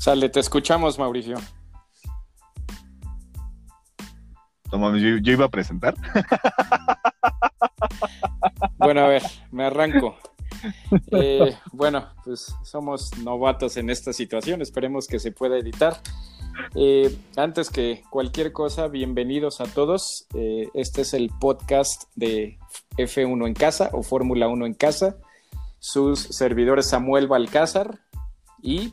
Sale, te escuchamos, Mauricio. yo, yo iba a presentar. Bueno, a ver, me arranco. Eh, bueno, pues somos novatos en esta situación, esperemos que se pueda editar. Eh, antes que cualquier cosa, bienvenidos a todos. Eh, este es el podcast de F1 en casa o Fórmula 1 en casa. Sus servidores Samuel Balcázar y...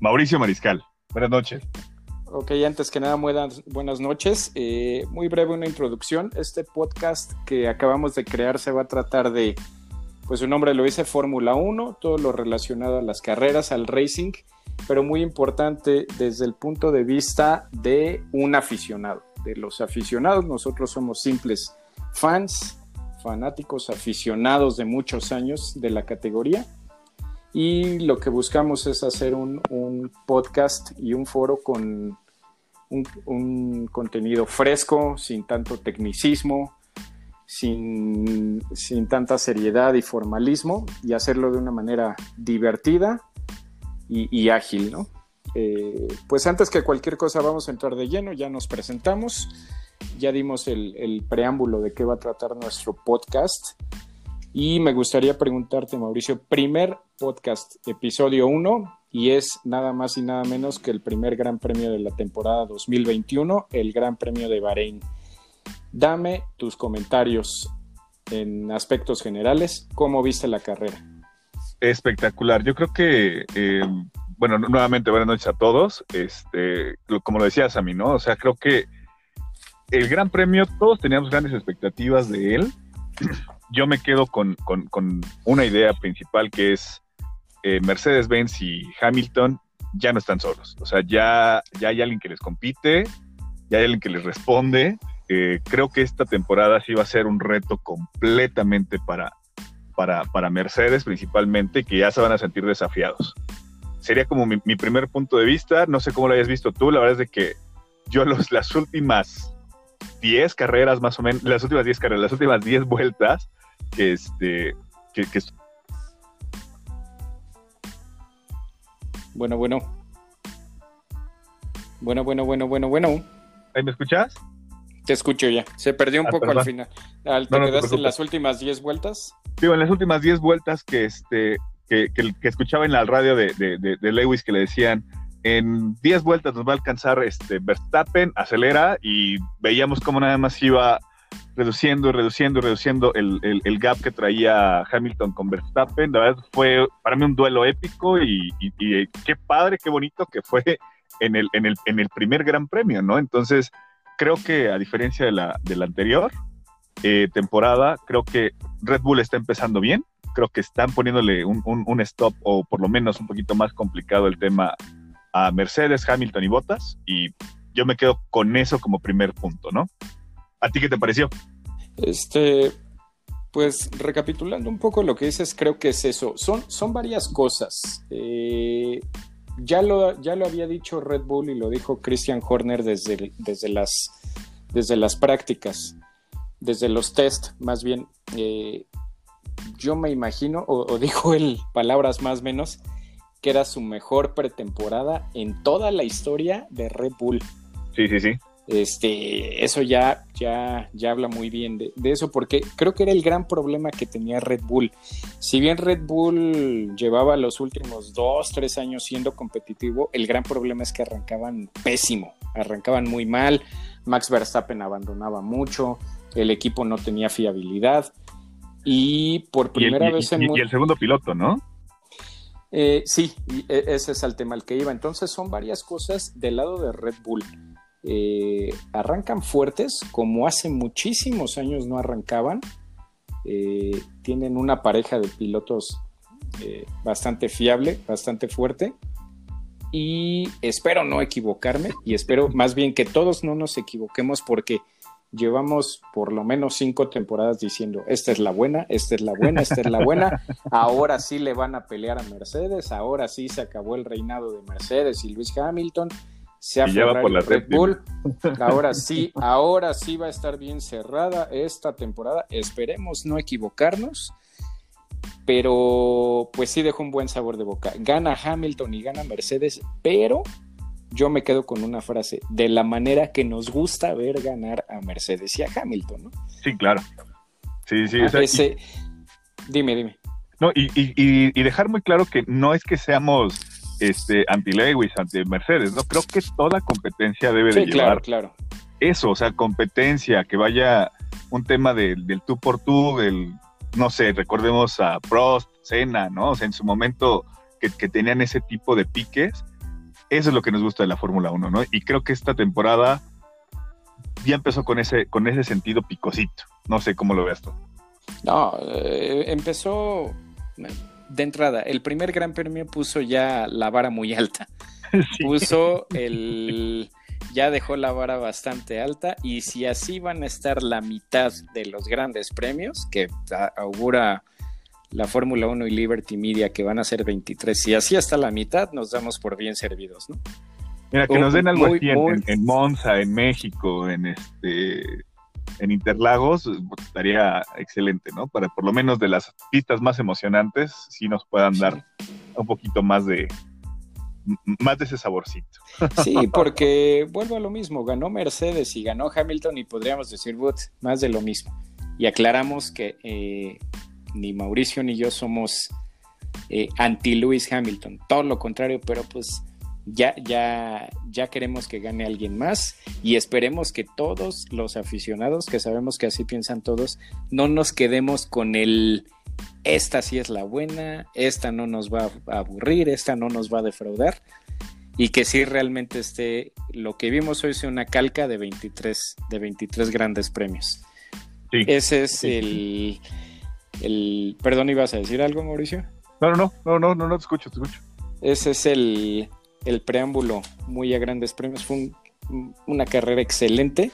Mauricio Mariscal. Buenas noches. Ok, antes que nada, buenas, noches. muy breve una introducción. Este podcast que acabamos de crear se va a tratar de pues su nombre lo dice Fórmula 1, todo lo relacionado a las carreras, al racing, pero muy importante desde el punto de vista de un aficionado. De los aficionados, nosotros somos simples fans, fanáticos, aficionados de muchos años de la categoría. Y lo que buscamos es hacer un, podcast y un foro con un contenido fresco, sin tanto tecnicismo, sin, tanta seriedad y formalismo y hacerlo de una manera divertida y, ágil, ¿no? Eh, pues antes que cualquier cosa vamos a entrar de lleno, ya nos presentamos, ya dimos el, preámbulo de qué va a tratar nuestro podcast y me gustaría preguntarte, Mauricio, primer podcast, episodio 1, y es nada más y nada menos que el primer Gran Premio de la temporada 2021, el Gran Premio de Bahrein. Dame tus comentarios en aspectos generales. ¿Cómo viste la carrera? Espectacular. Yo creo que, eh, bueno, nuevamente buenas noches a todos. Este, como lo decías a mí, ¿no? O sea, creo que el Gran Premio, todos teníamos grandes expectativas de él. Yo me quedo con, una idea principal que es eh, Mercedes-Benz y Hamilton ya no están solos. O sea, ya, ya hay alguien que les compite, ya hay alguien que les responde eh, creo que esta temporada sí va a ser un reto completamente para, para, Mercedes principalmente, que ya se van a sentir desafiados. Sería como mi, primer punto de vista, no sé cómo lo hayas visto tú, la verdad es de que yo los, las últimas 10 carreras más o menos, las últimas 10 carreras, las últimas 10 vueltas, este, que, que... Bueno, bueno. Bueno, bueno, bueno, bueno, bueno. ¿Ahí me escuchas? Te escucho ya. Se perdió un ah, poco al final. Al, ¿Te quedaste en las últimas 10 vueltas? Sí, en las últimas 10 vueltas que, este, que, escuchaba en la radio de, de, Lewis que le decían, en 10 vueltas nos va a alcanzar este Verstappen, acelera y veíamos cómo nada más iba reduciendo, reduciendo, reduciendo el, el, gap que traía Hamilton con Verstappen. La verdad fue para mí un duelo épico y, qué padre, qué bonito que fue en el, en el, en el primer Gran Premio, ¿no? Entonces, creo que a diferencia de la, de la anterior eh, temporada, creo que Red Bull está empezando bien. Creo que están poniéndole un, un, stop o por lo menos un poquito más complicado el tema a Mercedes, Hamilton y Bottas. Y yo me quedo con eso como primer punto, ¿no? ¿A ti qué te pareció? Este, pues recapitulando un poco lo que dices, creo que es eso. Son, son varias cosas. Eh, ya lo, ya lo había dicho Red Bull y lo dijo Christian Horner desde, desde, las, desde las prácticas, desde los test, más bien. Eh, yo me imagino, o, dijo él palabras más o menos, que era su mejor pretemporada en toda la historia de Red Bull. Sí, sí, sí. Este, eso ya, ya, ya habla muy bien de, eso, porque creo que era el gran problema que tenía Red Bull. Si bien Red Bull llevaba los últimos dos, tres años siendo competitivo, el gran problema es que arrancaban pésimo, arrancaban muy mal, Max Verstappen abandonaba mucho, el equipo no tenía fiabilidad y por primera vez en... Y, el segundo piloto, ¿no? Eh, sí, e, ese es el tema al que iba. Entonces son varias cosas del lado de Red Bull. Eh, arrancan fuertes, como hace muchísimos años no arrancaban. Eh, tienen una pareja de pilotos eh, bastante fiable, bastante fuerte. Y espero no equivocarme y espero más bien que todos no nos equivoquemos porque llevamos por lo menos cinco temporadas diciendo, esta es la buena, esta es la buena, esta es la buena, ahora sí le van a pelear a Mercedes, ahora sí se acabó el reinado de Mercedes y Luis Hamilton, sea por la Red Bull. Ahora sí, ahora sí va a estar bien cerrada esta temporada. Esperemos no equivocarnos. pero pues sí dejó un buen sabor de boca. Gana Hamilton y gana Mercedes, pero yo me quedo con una frase, de la manera que nos gusta ver ganar a Mercedes y a Hamilton, ¿no? Sí, claro. Sí, sí. ese... Dime, dime. No, y, y, dejar muy claro que no es que seamos este, anti-Lewis, anti-Mercedes, ¿no? Creo que toda competencia debe de llevar claro, eso, o sea, competencia, que vaya un tema del tú por tú, del, no sé, recordemos a Prost, Senna, ¿no? O sea, en su momento que, que tenían ese tipo de piques, eso es lo que nos gusta de la Fórmula 1, ¿no? Y creo que esta temporada ya empezó con ese, con ese sentido picosito. No sé cómo lo veas tú. No, eh, empezó de entrada. El primer Gran Premio puso ya la vara muy alta. Puso el. Ya dejó la vara bastante alta. Y si así van a estar la mitad de los grandes premios, que augura la Fórmula 1 y Liberty Media, que van a ser 23, si así hasta la mitad, nos damos por bien servidos, ¿no? Mira, que nos den algo así en, Monza, en México, en este en Interlagos, estaría excelente, ¿no? Para por lo menos de las pistas más emocionantes, sí nos puedan dar un poquito más de más de ese saborcito. Sí, porque vuelvo a lo mismo, ganó Mercedes y ganó Hamilton y podríamos decir, más de lo mismo. Y aclaramos que eh, ni Mauricio ni yo somos eh, anti Lewis Hamilton, todo lo contrario, pero pues ya, ya, ya queremos que gane alguien más y esperemos que todos los aficionados, que sabemos que así piensan todos, no nos quedemos con el esta sí es la buena, esta no nos va a aburrir, esta no nos va a defraudar y que sí realmente esté lo que vimos hoy sea una calca de 23, de 23 grandes premios. Ese es el, el... Perdón, ¿ibas a decir algo, Mauricio? No, no, no, no, no, no, te escucho, te escucho. Ese es el, el preámbulo muy a grandes premios. Fue una carrera excelente.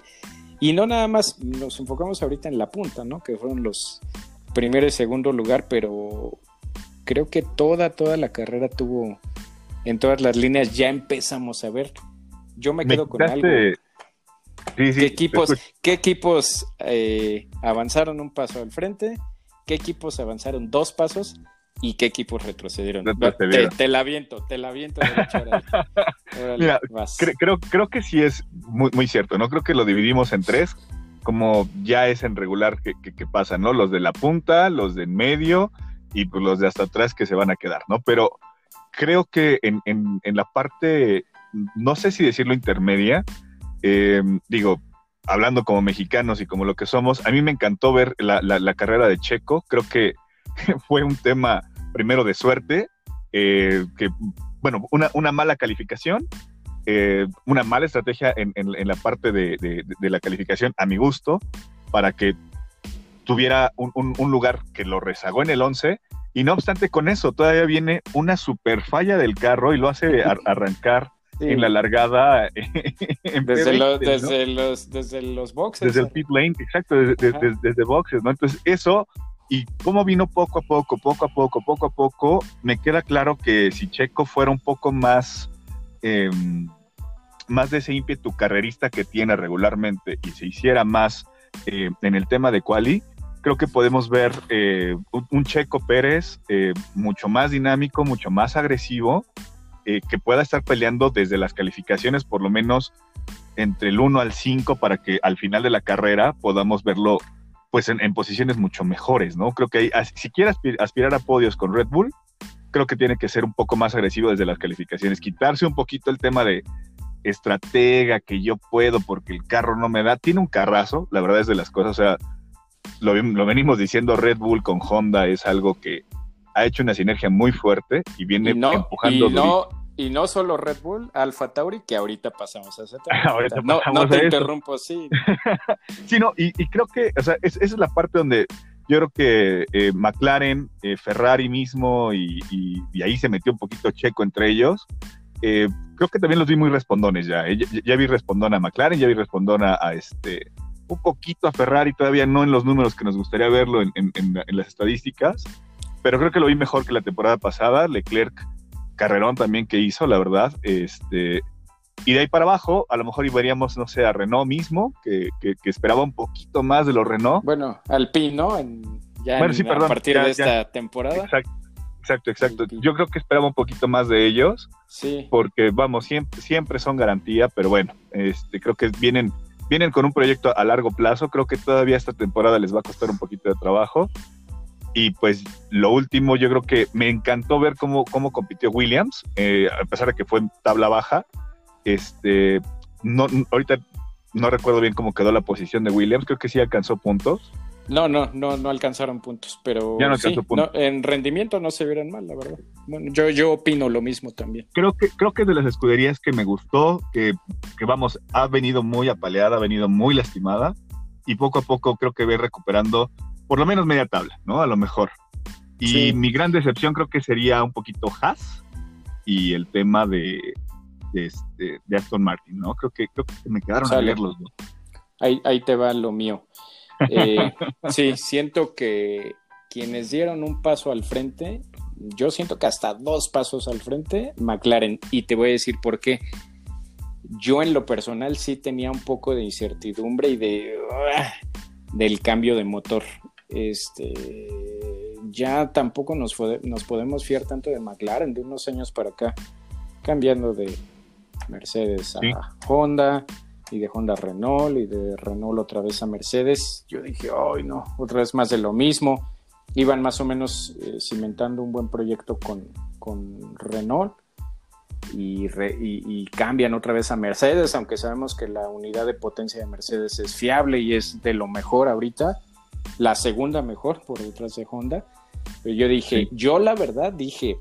Y no nada más nos enfocamos ahorita en la punta, ¿no? Que fueron los primer y segundo lugar, pero creo que toda, toda la carrera tuvo, en todas las líneas ya empezamos a ver. Yo me quedo con algo. ¿Qué equipos, ¿qué equipos eh, avanzaron un paso al frente? ¿Qué equipos avanzaron dos pasos? Y qué equipos retrocedieron. Te, la viento, te la viento. Mira, creo, creo que sí es muy, muy cierto, ¿no? Creo que lo dividimos en tres, como ya es en regular que, que, pasa, ¿no? Los de la punta, los de en medio y pues los de hasta atrás que se van a quedar, ¿no? Pero creo que en, en, en la parte, no sé si decirlo intermedia, eh, digo, hablando como mexicanos y como lo que somos, a mí me encantó ver la, la, la carrera de Checo, creo que fue un tema primero de suerte, eh, que, bueno, una, mala calificación, eh, una mala estrategia en, la parte de, la calificación a mi gusto, para que tuviera un, lugar que lo rezagó en el 11. Y no obstante con eso, todavía viene una super falla del carro y lo hace arrancar en la largada. desde, los, desde los boxes. Desde el pit lane, exacto, desde, desde boxes, ¿no? Entonces eso y cómo vino poco a poco, poco a poco, poco a poco, me queda claro que si Checo fuera un poco más, em, más de ese ímpetu carrerista que tiene regularmente y se hiciera más eh, en el tema de quali, creo que podemos ver eh, un, Checo Pérez eh, mucho más dinámico, mucho más agresivo, que pueda estar peleando desde las calificaciones por lo menos entre el 1 al 5 para que al final de la carrera podamos verlo pues en, posiciones mucho mejores, ¿no? Creo que si quiere aspirar a podios con Red Bull, creo que tiene que ser un poco más agresivo desde las calificaciones, quitarse un poquito el tema de estratega, que yo puedo porque el carro no me da. Tiene un carrazo, la verdad es de las cosas, o sea, lo, venimos diciendo, Red Bull con Honda es algo que ha hecho una sinergia muy fuerte y viene empujando. Y no solo Red Bull, Alfa Tauri, que ahorita pasamos a ese tema. no, te interrumpo, sí. sí, no, y, creo que, o sea, esa es la parte donde yo creo que eh, McLaren, eh, Ferrari mismo, y, ahí se metió un poquito Checo entre ellos. Eh, creo que también los vi muy respondones ya, ya. vi respondón a McLaren, ya vi respondón a, este, un poquito a Ferrari, todavía no en los números que nos gustaría verlo en, en las estadísticas, pero creo que lo vi mejor que la temporada pasada. Leclerc carrerón también que hizo, la verdad. Este, y de ahí para abajo, a lo mejor veríamos, no sé, a Renault mismo, que, esperaba un poquito más de los Renault. Bueno, Alpine, ¿no? En ya a partir de esta temporada. Exacto. Exacto, exacto. Yo creo que esperaba un poquito más de ellos. Sí. Porque, vamos, siempre, siempre son garantía, pero bueno, este, creo que vienen, vienen con un proyecto a largo plazo. Creo que todavía esta temporada les va a costar un poquito de trabajo. Y pues lo último, yo creo que me encantó ver cómo, cómo compitió Williams, eh, a pesar de que fue en tabla baja. Este, no, ahorita no recuerdo bien cómo quedó la posición de Williams, creo que sí alcanzó puntos. No, no, no, no alcanzaron puntos, pero ya no puntos. en rendimiento no se vieron mal, la verdad. Bueno, yo, yo opino lo mismo también. Creo que, creo que de las escuderías que me gustó, que, que vamos, ha venido muy apaleada, ha venido muy lastimada, y poco a poco creo que ve recuperando por lo menos media tabla, ¿no? A lo mejor. Y mi gran decepción creo que sería un poquito Haas y el tema de, de, este, de Aston Martin, ¿no? Creo que, creo que me quedaron a leer los dos. Ahí, ahí te va lo mío. Eh, sí, siento que quienes dieron un paso al frente, yo siento que hasta dos pasos al frente, McLaren, y te voy a decir por qué. Yo en lo personal sí tenía un poco de incertidumbre y de ah, del cambio de motor este, ya tampoco nos, nos podemos fiar tanto de McLaren de unos años para acá, cambiando de Mercedes a Honda y de Honda a Renault y de Renault otra vez a Mercedes. Yo dije, ay no, otra vez más de lo mismo. Iban más o menos eh, cimentando un buen proyecto con, con Renault y, y, cambian otra vez a Mercedes, aunque sabemos que la unidad de potencia de Mercedes es fiable y es de lo mejor ahorita la segunda mejor por detrás de Honda. Pero yo dije, yo la verdad dije,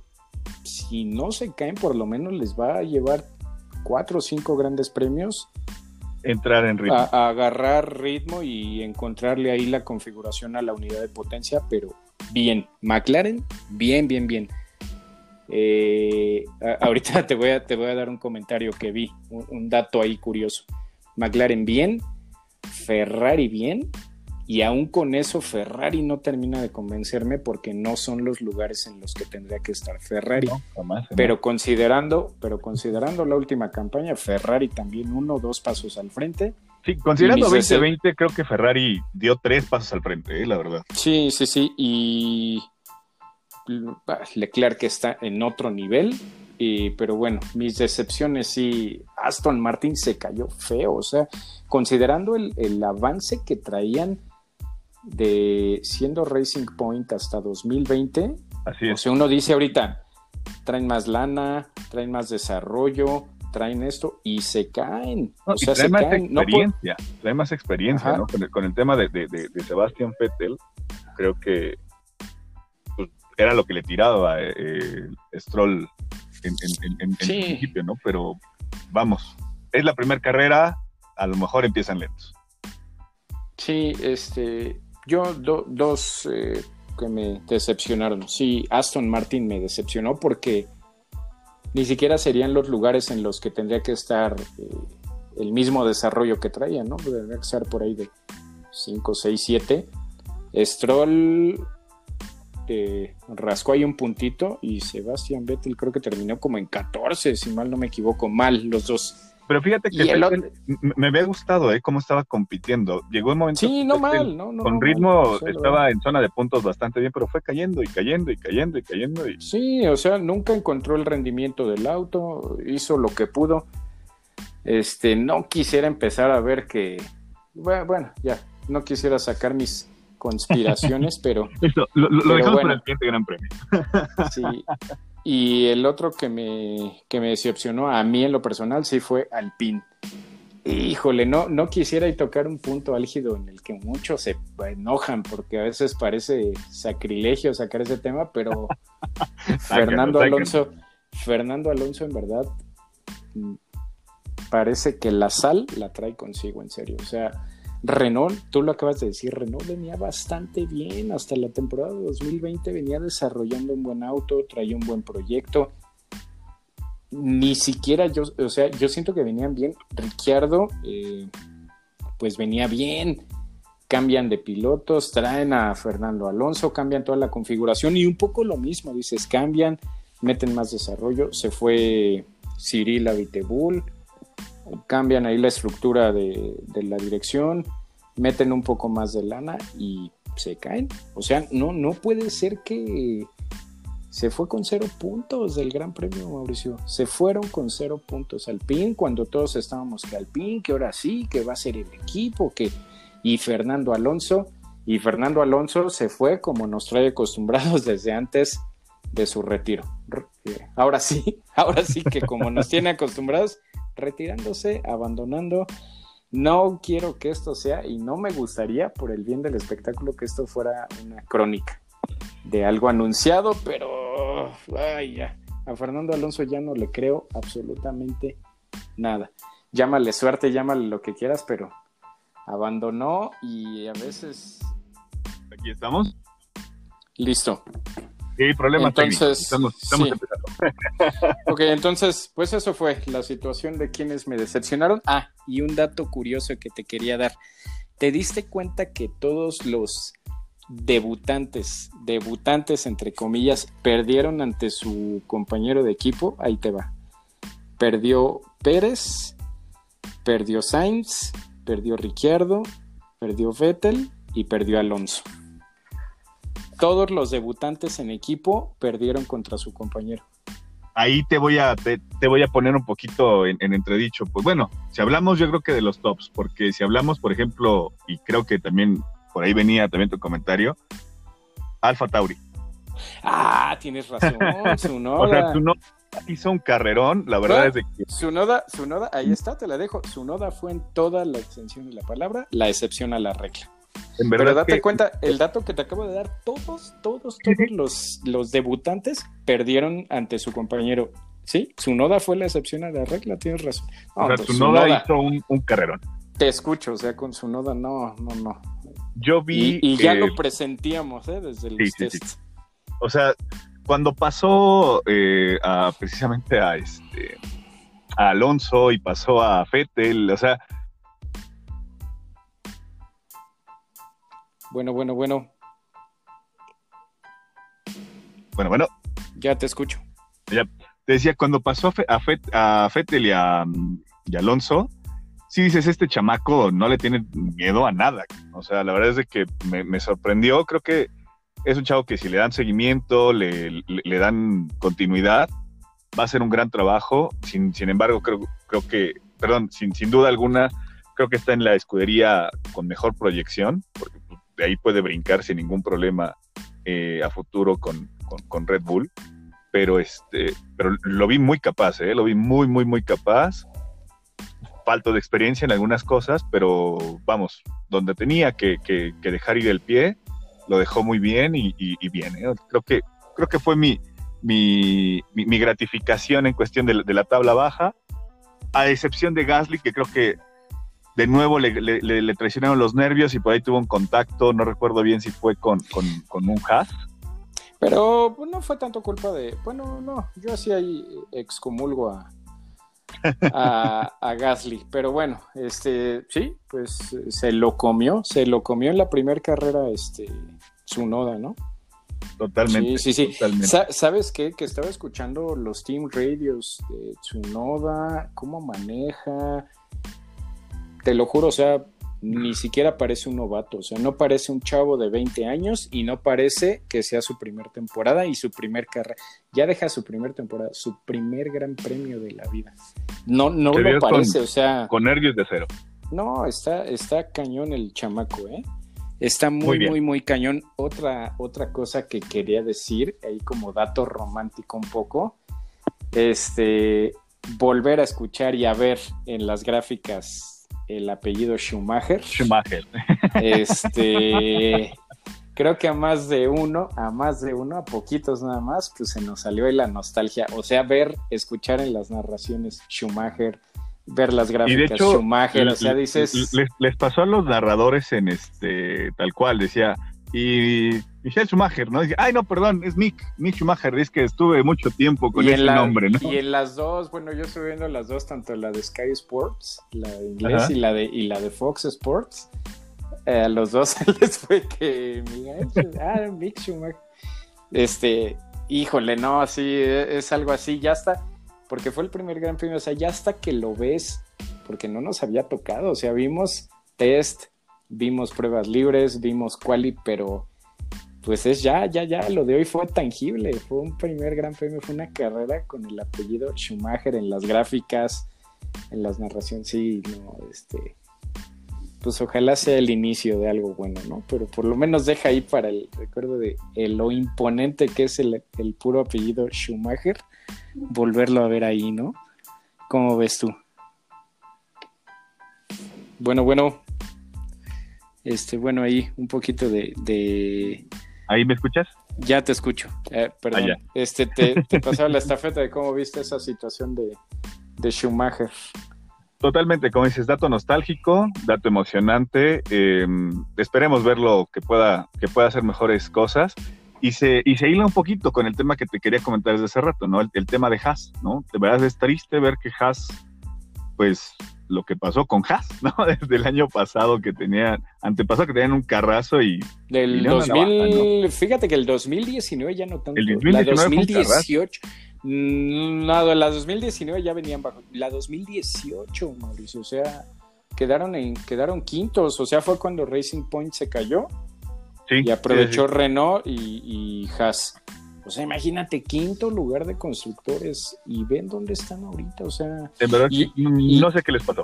si no se caen, por lo menos les va a llevar cuatro o cinco grandes premios. Entrar en ritmo. A, agarrar ritmo y encontrarle ahí la configuración a la unidad de potencia, pero bien. McLaren, bien, bien, bien. Eh, ahorita te voy, a, te voy a dar un comentario que vi, un dato ahí curioso. McLaren bien, Ferrari bien, y aún con eso Ferrari no termina de convencerme porque no son los lugares en los que tendría que estar Ferrari. pero considerando, pero considerando la última campaña, Ferrari también uno o dos pasos al frente. Sí, considerando 2020, creo que Ferrari dio tres pasos al frente, eh, la verdad. Sí, sí, sí. Y Leclerc está en otro nivel. pero bueno, mis decepciones sí, Aston Martin se cayó feo, o sea, considerando el, el avance que traían de siendo Racing Point hasta 2020. Así es. O sea, uno dice ahorita, traen más lana, traen más desarrollo, traen esto y se caen. o sea, traen más experiencia, traen más experiencia, ¿no? Con el, tema de, de, Sebastián Vettel, creo que pues, era lo que le tiraba eh, Stroll en, en, principio, ¿no? Pero vamos, es la primera carrera, a lo mejor empiezan lentos. Sí, este, yo dos eh, que me decepcionaron. Sí, Aston Martin me decepcionó porque ni siquiera serían los lugares en los que tendría que estar eh, el mismo desarrollo que traía, ¿no? Tendría que estar por ahí de 5, 6, 7. Stroll eh, rascó ahí un puntito y Sebastian Vettel creo que terminó como en 14, si mal no me equivoco, mal los dos. Pero fíjate que me había gustado ¿eh? cómo estaba compitiendo. Llegó un momento. Sí, no mal, no, Con ritmo estaba en zona de puntos bastante bien, pero fue cayendo y cayendo y cayendo y cayendo. Y... Sí, o sea, nunca encontró el rendimiento del auto, hizo lo que pudo. Este, no quisiera empezar a ver que. Bueno, ya, no quisiera sacar mis conspiraciones, pero. Eso, lo, dejamos para el siguiente gran premio. sí, y el otro que me, que me decepcionó a mí en lo personal sí fue Alpine. Híjole, no, no quisiera y tocar un punto álgido en el que muchos se enojan porque a veces parece sacrilegio sacar ese tema, pero Fernando Alonso, Fernando Alonso en verdad mm, parece que la sal la trae consigo, en serio. O sea, Renault, tú lo acabas de decir, Renault venía bastante bien hasta la temporada de 2020, venía desarrollando un buen auto, traía un buen proyecto. Ni siquiera yo, o sea, yo siento que venían bien. Ricciardo, eh, pues venía bien. Cambian de pilotos, traen a Fernando Alonso, cambian toda la configuración y un poco lo mismo, dices, cambian, meten más desarrollo. Se fue Cyril Abiteboul cambian ahí la estructura de, la dirección, meten un poco más de lana y se caen. O sea, no, no puede ser que se fue con cero puntos del Gran Premio, Mauricio. Se fueron con cero puntos. Alpine, cuando todos estábamos que Alpine, que ahora sí, que va a ser el equipo, que. Y Fernando Alonso. Y Fernando Alonso se fue como nos trae acostumbrados desde antes de su retiro. Ahora sí, ahora sí que como nos tiene acostumbrados, retirándose, abandonando. No quiero que esto sea, y no me gustaría, por el bien del espectáculo, que esto fuera una crónica de algo anunciado, pero ay, ya. A Fernando Alonso ya no le creo absolutamente nada. Llámale suerte, llámale lo que quieras, pero abandonó y a veces. Aquí estamos. Listo. Sí, problema entonces, Estamos, empezando. ok, entonces, pues eso fue la situación de quienes me decepcionaron. Ah, y un dato curioso que te quería dar. ¿Te diste cuenta que todos los debutantes, debutantes entre comillas, perdieron ante su compañero de equipo? Ahí te va. Perdió Pérez, perdió Sainz, perdió Ricciardo, perdió Vettel y perdió Alonso todos los debutantes en equipo perdieron contra su compañero. Ahí te voy a, te, voy a poner un poquito en, entredicho. Pues bueno, si hablamos yo creo que de los tops, porque si hablamos, por ejemplo, y creo que también por ahí venía también tu comentario, Alfa Tauri. Ah, tienes razón, Sunoda. o sea, Sunoda hizo un carrerón, la verdad es de que... Sunoda, Sunoda, ahí está, te la dejo. Sunoda fue en toda la extensión de la palabra, la excepción a la regla. Pero date cuenta, el dato que te acabo de dar, todos, todos, todos los, los debutantes perdieron ante su compañero. Sí, su noda fue la excepción a la regla, tienes razón. o sea, su noda hizo un, un, carrerón. Te escucho, o sea, con su noda, no, no, no. Yo vi. Y, ya lo presentíamos, ¿eh? Desde el test. O sea, cuando pasó eh, a, precisamente a este a Alonso y pasó a Fettel, o sea, Bueno, bueno, bueno. Bueno, bueno. Ya te escucho. Ya. Te decía, cuando pasó a, Fet, a Fettel y a, Alonso, sí dices, este chamaco no le tiene miedo a nada. O sea, la verdad es de que me, sorprendió. Creo que es un chavo que si le dan seguimiento, le, dan continuidad, va a ser un gran trabajo. Sin, sin embargo, creo, creo que, perdón, sin, sin duda alguna, creo que está en la escudería con mejor proyección, porque de ahí puede brincar sin ningún problema eh, a futuro con, Red Bull. Pero, este, pero lo vi muy capaz, ¿eh? lo vi muy, muy, muy capaz. Falto de experiencia en algunas cosas, pero vamos, donde tenía que, dejar ir el pie, lo dejó muy bien y, bien. ¿eh? Creo, que, creo que fue mi, mi, gratificación en cuestión de, de la tabla baja, a excepción de Gasly, que creo que de nuevo le, traicionaron los nervios y por ahí tuvo un contacto, no recuerdo bien si fue con, un Haas. Pero pues, no fue tanto culpa de, bueno, no, yo así ahí excomulgo a, a, Gasly, pero bueno, este, sí, pues se lo comió, se lo comió en la primera carrera, este, su noda, ¿no? Totalmente. Sí, sí, sí. ¿Sabes qué? Que estaba escuchando los team radios de Tsunoda, cómo maneja, te lo juro, o sea, ni siquiera parece un novato, o sea, no parece un chavo de 20 años y no parece que sea su primer temporada y su primer carrera. Ya deja su primer temporada, su primer gran premio de la vida. No, no lo parece, o sea. Con nervios de cero. No, está, está cañón el chamaco, ¿eh? Está muy, muy, muy, muy cañón. Otra, otra cosa que quería decir, ahí como dato romántico un poco, este, volver a escuchar y a ver en las gráficas el apellido Schumacher. Schumacher. Este, creo que a más de uno, a más de uno, a poquitos nada más, pues se nos salió ahí la nostalgia. O sea, ver, escuchar en las narraciones Schumacher, ver las gráficas Schumacher, o sea, dices... Les, les, pasó a los narradores en este, tal cual, decía, y Michelle Schumacher, ¿no? Dice, ay, no, perdón, es Mick, Mick Schumacher, es que estuve mucho tiempo con ese nombre, ¿no? Y en las dos, bueno, yo estoy viendo las dos, tanto la de Sky Sports, la de inglés, y la de, y la de Fox Sports. Eh, a los dos les fue que, ah, Mick Schumacher. Este, híjole, no, así, e, es algo así, ya está, porque fue el primer gran premio, o sea, ya hasta que lo ves, porque no nos había tocado, o sea, vimos test, vimos pruebas libres, vimos quali, pero pues es ya, ya, ya, lo de hoy fue tangible, fue un primer gran premio, fue una carrera con el apellido Schumacher en las gráficas, en las narraciones, sí, no, este, pues ojalá sea el inicio de algo bueno, ¿no? Pero por lo menos deja ahí para el recuerdo de lo imponente que es el, el puro apellido Schumacher, volverlo a ver ahí, ¿no? ¿Cómo ves tú? Bueno, bueno, este, bueno, ahí un poquito de ¿Ahí me escuchas? Ya te escucho. Eh, perdón. Ah, este, te, te pasaba la estafeta de cómo viste esa situación de, Schumacher. Totalmente, como dices, dato nostálgico, dato emocionante. Em, esperemos verlo que pueda, que pueda hacer mejores cosas. Y se, y se hila un poquito con el tema que te quería comentar desde hace rato, ¿no? El, el tema de Haas, ¿no? De verdad es triste ver que Haas, pues, lo que pasó con Haas, ¿no? Desde el año pasado que tenían, antepasado que tenían un carrazo y... Del 2000, fíjate que el 2019 ya no tanto. El 2019 la 2018, no, la 2019 ya venían bajo. La 2018, Mauricio, o sea, quedaron, en, quedaron quintos, o sea, fue cuando Racing Point se cayó. Sí, y aprovechó Renault y, y Haas. O sea, imagínate, quinto lugar de constructores y ven dónde están ahorita. O sea, en verdad, no sé qué les pasó.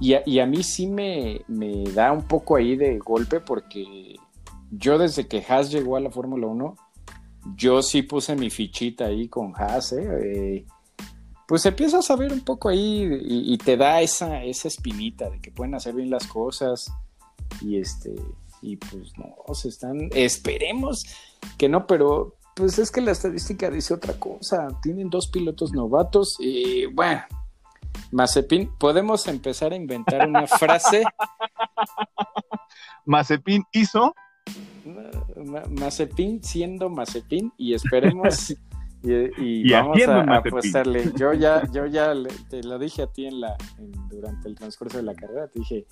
Y a, y a mí sí me, me, da un poco ahí de golpe porque yo desde que Haas llegó a la Fórmula 1, yo sí puse mi fichita ahí con Haas. ¿eh? eh pues empiezas a ver un poco ahí y, te da esa, esa espinita de que pueden hacer bien las cosas. Y este, y pues no, se están, esperemos que no, pero pues es que la estadística dice otra cosa. Tienen dos pilotos novatos y bueno, Mazepin, podemos empezar a inventar una frase. Mazepin hizo. Mazepin siendo Mazepin y esperemos y, vamos a, apostarle. Yo ya, yo ya te lo dije a ti en la, durante el transcurso de la carrera, te dije,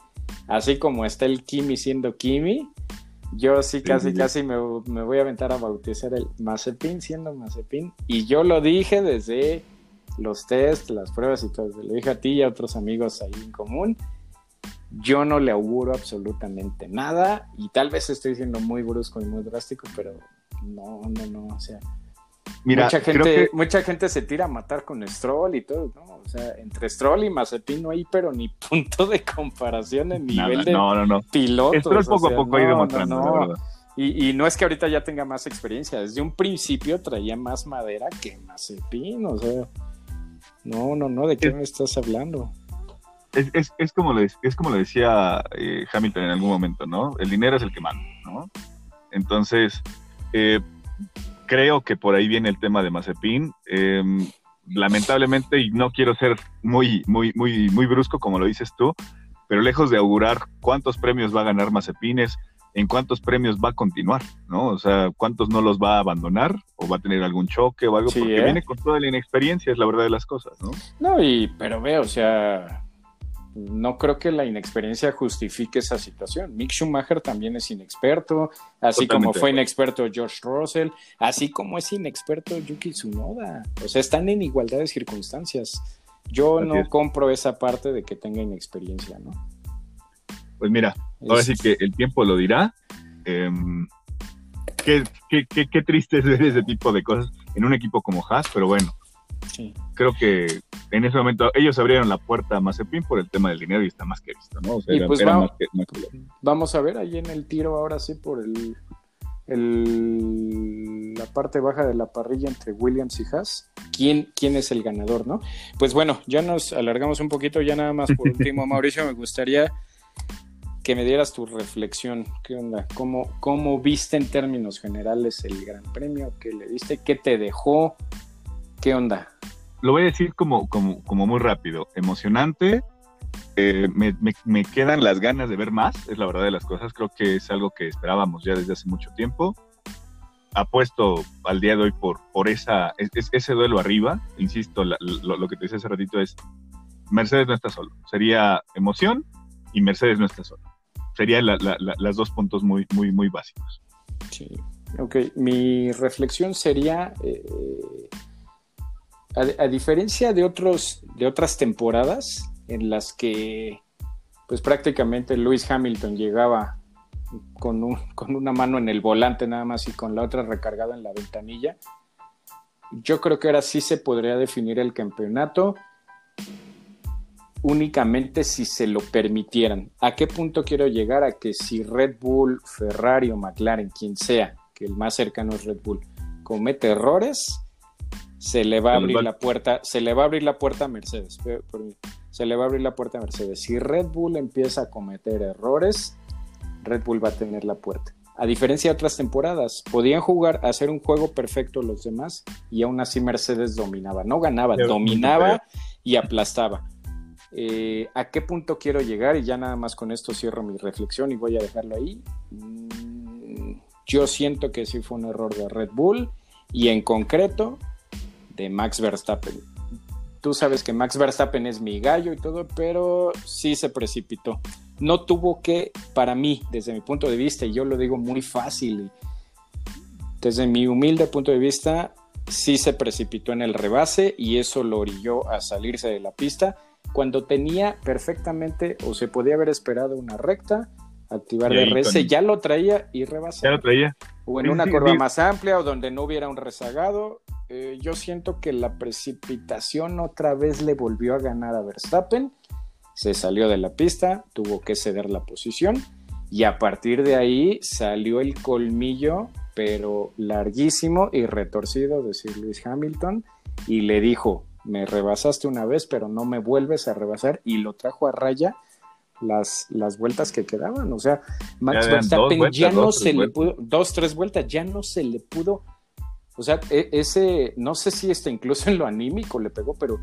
así como está el Kimi siendo Kimi, yo sí, casi, casi me, voy a aventar a bautizar el Mazepin siendo Mazepin. Y yo lo dije desde los test, las pruebas y todo. Lo dije a ti y a otros amigos ahí en común. Yo no le auguro absolutamente nada. Y tal vez estoy siendo muy brusco y muy drástico, pero no, no, no. O sea, mucha, gente, mucha gente se tira a matar con Stroll y todo, ¿no? O sea, entre Stroll y Mazepin no hay pero ni punto de comparación en nivel de no, no, no. pilotos. Stroll poco a poco ha ido demostrando, Y, y, no es que ahorita ya tenga más experiencia, desde un principio traía más madera que Mazepin, o sea, no, no, no, ¿de qué me estás hablando? Es, es, es, como, lo, es como lo decía eh, Hamilton en algún momento, ¿no? El dinero es el que manda, ¿no? Entonces, eh, creo que por ahí viene el tema de Mazepin. Em, lamentablemente, y no quiero ser muy, muy, muy, muy brusco como lo dices tú, pero lejos de augurar cuántos premios va a ganar Mazepines, en cuántos premios va a continuar, ¿no? O sea, cuántos no los va a abandonar o va a tener algún choque o algo, porque ¿eh? viene con toda la inexperiencia, es la verdad de las cosas, ¿no? No, y, pero ve, o sea, no creo que la inexperiencia justifique esa situación. Mick Schumacher también es inexperto, así como fue inexperto George Russell, así como es inexperto Yuki Tsunoda. O sea, están en igualdad de circunstancias. Yo no compro esa parte de que tenga inexperiencia, ¿no? Pues mira, ahora sí que el tiempo lo dirá. Em, qué, qué triste es ver ese tipo de cosas en un equipo como Haas, pero bueno, Creo que en ese momento ellos abrieron la puerta a Mazepin por el tema del dinero y está más que visto, ¿no? y pues vamos, a ver ahí en el tiro ahora sí por el, el, la parte baja de la parrilla entre Williams y Haas, ¿quién, quién es el ganador, ¿no? Pues bueno, ya nos alargamos un poquito, ya nada más por último, Mauricio, me gustaría que me dieras tu reflexión. ¿Qué onda? ¿Cómo, ¿Cómo viste en términos generales el Gran Premio? ¿Qué le diste? ¿Qué te dejó? ¿Qué onda? Lo voy a decir como, como, como muy rápido. Emocionante. Eh, me, quedan las ganas de ver más, es la verdad de las cosas. Creo que es algo que esperábamos ya desde hace mucho tiempo. Apuesto al día de hoy por, por esa, ese duelo arriba. Insisto, lo, que te decía hace ratito es, Mercedes no está solo. Sería emoción y Mercedes no está solo. Serían las dos puntos muy, muy, muy básicos. Sí. Ok, mi reflexión sería... Eh, a, diferencia de, otros, de otras temporadas en las que pues prácticamente Lewis Hamilton llegaba con, con una mano en el volante nada más y con la otra recargada en la ventanilla. Yo creo que ahora sí se podría definir el campeonato únicamente si se lo permitieran. ¿A qué punto quiero llegar? A que si Red Bull, Ferrari o McLaren, quien sea, que el más cercano es Red Bull, comete errores, se le va a abrir la puerta, se le va a abrir la puerta a Mercedes. Se le va a abrir la puerta a Mercedes. Si Red Bull empieza a cometer errores, Red Bull va a tener la puerta. A diferencia de otras temporadas, podían jugar, hacer un juego perfecto los demás y aún así Mercedes dominaba. No ganaba, dominaba y aplastaba. Eh, ¿A qué punto quiero llegar? Y ya nada más con esto cierro mi reflexión y voy a dejarlo ahí. Mm, yo siento que sí fue un error de Red Bull y en concreto de Max Verstappen. Tú sabes que Max Verstappen es mi gallo y todo, pero sí se precipitó. No tuvo que, para mí, desde mi punto de vista, y yo lo digo muy fácil, desde mi humilde punto de vista, sí se precipitó en el rebase y eso lo orilló a salirse de la pista cuando tenía perfectamente o se podía haber esperado una recta, activar DRS, ya lo traía y rebasar. Ya lo traía. O en una curva más amplia o donde no hubiera un rezagado. Eh, yo siento que la precipitación otra vez le volvió a ganar a Verstappen. Se salió de la pista, tuvo que ceder la posición y a partir de ahí salió el colmillo, pero larguísimo y retorcido de Sir Lewis Hamilton y le dijo, me rebasaste una vez, pero no me vuelves a rebasar y lo trajo a raya las, las vueltas que quedaban. O sea, Max Verstappen ya no se le pudo, dos, tres vueltas, ya no se le pudo. O sea, e, ese, no sé si este incluso en lo anímico le pegó, pero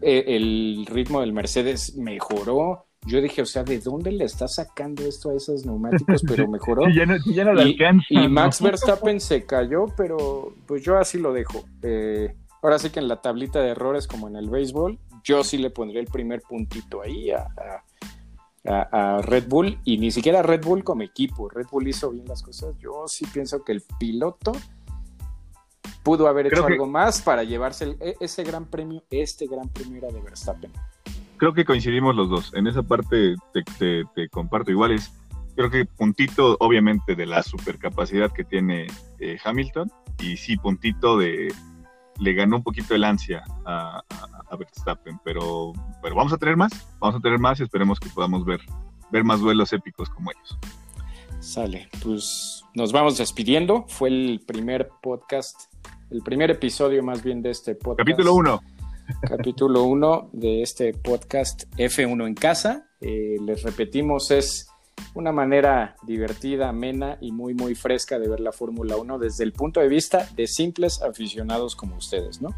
e, el ritmo del Mercedes mejoró. Yo dije, o sea, ¿de dónde le está sacando esto a esos neumáticos? Pero mejoró. ya no, ya no y, y, Max Verstappen se cayó, pero pues yo así lo dejo. Eh, Ahora sí que en la tablita de errores, como en el béisbol, yo sí le pondría el primer puntito ahí a, Red Bull y ni siquiera Red Bull como equipo. Red Bull hizo bien las cosas. Yo sí pienso que el piloto pudo haber hecho algo más para llevarse e, ese gran premio. Este gran premio era de Verstappen. Creo que coincidimos los dos. En esa parte te, comparto iguales. Creo que puntito, obviamente, de la supercapacidad que tiene eh, Hamilton y sí, puntito de, le ganó un poquito el ansia a, Verstappen, pero, pero vamos a tener más, vamos a tener más y esperemos que podamos ver, ver más duelos épicos como ellos. Sale, pues nos vamos despidiendo. Fue el primer podcast, el primer episodio más bien de este podcast. Capítulo 1. Capítulo 1 de este podcast F1 en casa. Eh, les repetimos, es una manera divertida, amena y muy, muy fresca de ver la Fórmula 1 desde el punto de vista de simples aficionados como ustedes, ¿no?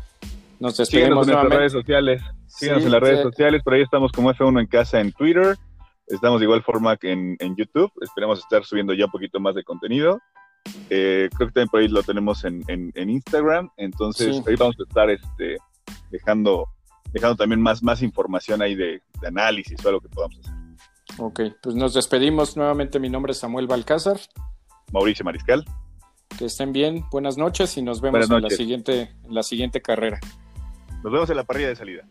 Nos despedimos en las redes sociales. Síganos en las redes sociales, por ahí estamos como F1 en casa en Twitter. Estamos de igual forma que en, YouTube. Esperemos estar subiendo ya un poquito más de contenido. Eh, creo que también por ahí lo tenemos en, Instagram. Entonces ahí vamos a estar este, dejando, dejando también más, más información ahí de, de análisis o algo que podamos hacer. Ok, pues nos despedimos nuevamente. Mi nombre es Samuel Balcázar. Mauricio Mariscal. Que estén bien, buenas noches y nos vemos en la, siguiente, en la siguiente carrera. Nos vemos en la parrilla de salida.